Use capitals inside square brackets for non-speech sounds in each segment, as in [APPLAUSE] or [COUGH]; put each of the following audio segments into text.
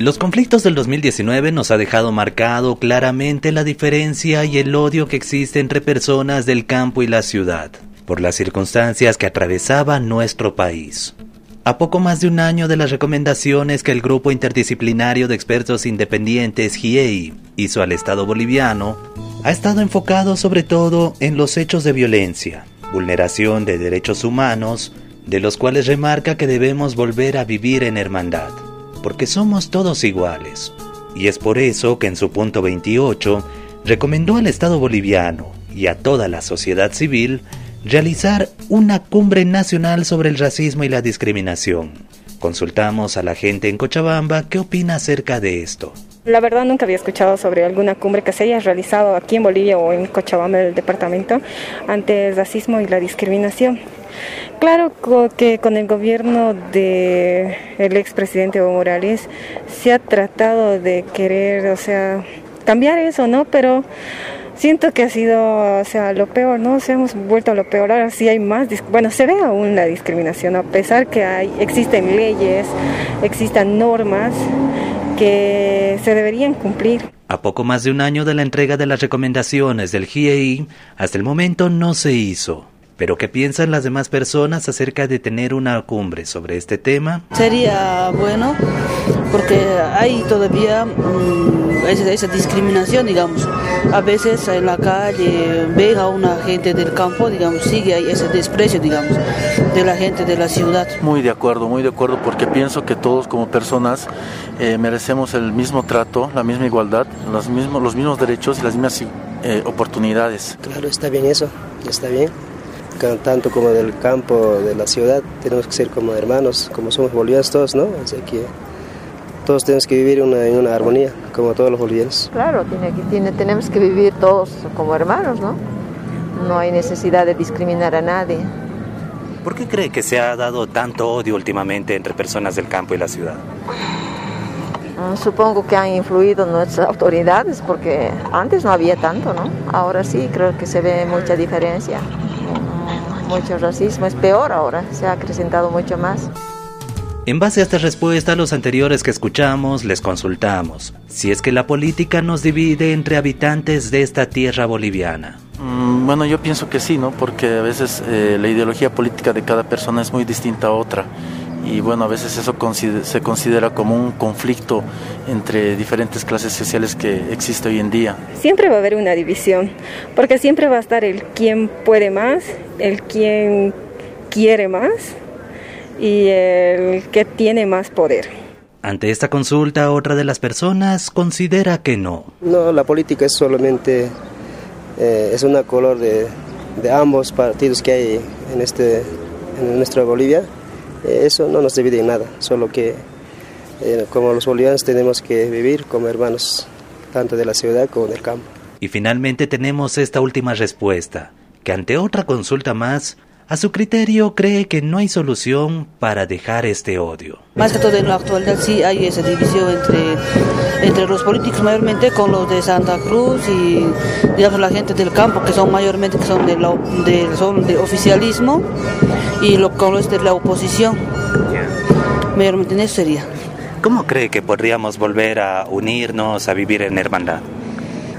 Los conflictos del 2019 nos ha dejado marcado claramente la diferencia y el odio que existe entre personas del campo y la ciudad, por las circunstancias que atravesaba nuestro país. A poco más de un año de las recomendaciones que el Grupo Interdisciplinario de Expertos Independientes GIEI hizo al Estado boliviano, ha estado enfocado sobre todo en los hechos de violencia, vulneración de derechos humanos, de los cuales remarca que debemos volver a vivir en hermandad porque somos todos iguales. Y es por eso que en su punto 28 recomendó al Estado boliviano y a toda la sociedad civil realizar una cumbre nacional sobre el racismo y la discriminación. Consultamos a la gente en Cochabamba qué opina acerca de esto. La verdad nunca había escuchado sobre alguna cumbre que se haya realizado aquí en Bolivia o en Cochabamba, el departamento, ante el racismo y la discriminación. Claro que con el gobierno del el expresidente Evo Morales se ha tratado de querer, o sea, cambiar eso, ¿no? Pero siento que ha sido, o sea, lo peor, ¿no? Se hemos vuelto a lo peor. Ahora sí hay más, bueno, se ve aún la discriminación, a pesar que hay, existen leyes, existan normas que se deberían cumplir. A poco más de un año de la entrega de las recomendaciones del GIEI, hasta el momento no se hizo. Pero ¿qué piensan las demás personas acerca de tener una cumbre sobre este tema? Sería bueno porque hay todavía mm, esa, discriminación, digamos. A veces en la calle ve a una gente del campo, digamos, sigue ahí ese desprecio, digamos, de la gente de la ciudad. Muy de acuerdo, muy de acuerdo, porque pienso que todos como personas eh, merecemos el mismo trato, la misma igualdad, los mismos, los mismos derechos y las mismas eh, oportunidades. Claro, está bien eso, está bien tanto como del campo, de la ciudad, tenemos que ser como hermanos, como somos bolivianos todos, ¿no? Así que todos tenemos que vivir en una armonía, como todos los bolivianos. Claro, tiene, tiene, tenemos que vivir todos como hermanos, ¿no? No hay necesidad de discriminar a nadie. ¿Por qué cree que se ha dado tanto odio últimamente entre personas del campo y la ciudad? Mm, supongo que han influido nuestras autoridades porque antes no había tanto, ¿no? Ahora sí creo que se ve mucha diferencia mucho racismo, es peor ahora, se ha acrecentado mucho más. En base a esta respuesta a los anteriores que escuchamos, les consultamos si es que la política nos divide entre habitantes de esta tierra boliviana. Mm, bueno, yo pienso que sí, ¿no? Porque a veces eh, la ideología política de cada persona es muy distinta a otra y bueno, a veces eso se considera como un conflicto entre diferentes clases sociales que existe hoy en día. Siempre va a haber una división, porque siempre va a estar el quien puede más, el quien quiere más y el que tiene más poder. Ante esta consulta, otra de las personas considera que no. No, la política es solamente, eh, es una color de, de ambos partidos que hay en, este, en nuestra Bolivia eso no nos divide en nada, solo que eh, como los bolivianos tenemos que vivir como hermanos, tanto de la ciudad como del campo. Y finalmente tenemos esta última respuesta, que ante otra consulta más, a su criterio cree que no hay solución para dejar este odio. Más que todo en la actualidad sí hay esa división entre, entre los políticos mayormente con los de Santa Cruz y digamos la gente del campo que son mayormente que son de, de, son de oficialismo y lo, con los de la oposición. Mayormente en eso sería. ¿Cómo cree que podríamos volver a unirnos, a vivir en hermandad?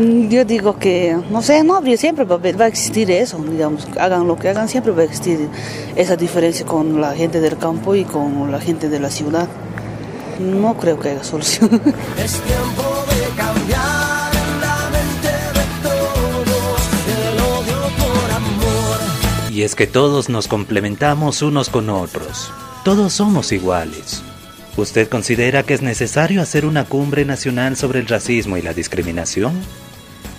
Mm, yo digo que, no sé, no, siempre va, a existir eso, digamos, hagan lo que hagan, siempre va a existir esa diferencia con la gente del campo y con la gente de la ciudad. No creo que haya [LAUGHS] solución. Es tiempo de cambiar la mente de todos, el odio por amor. Y es que todos nos complementamos unos con otros, todos somos iguales. ¿Usted considera que es necesario hacer una cumbre nacional sobre el racismo y la discriminación?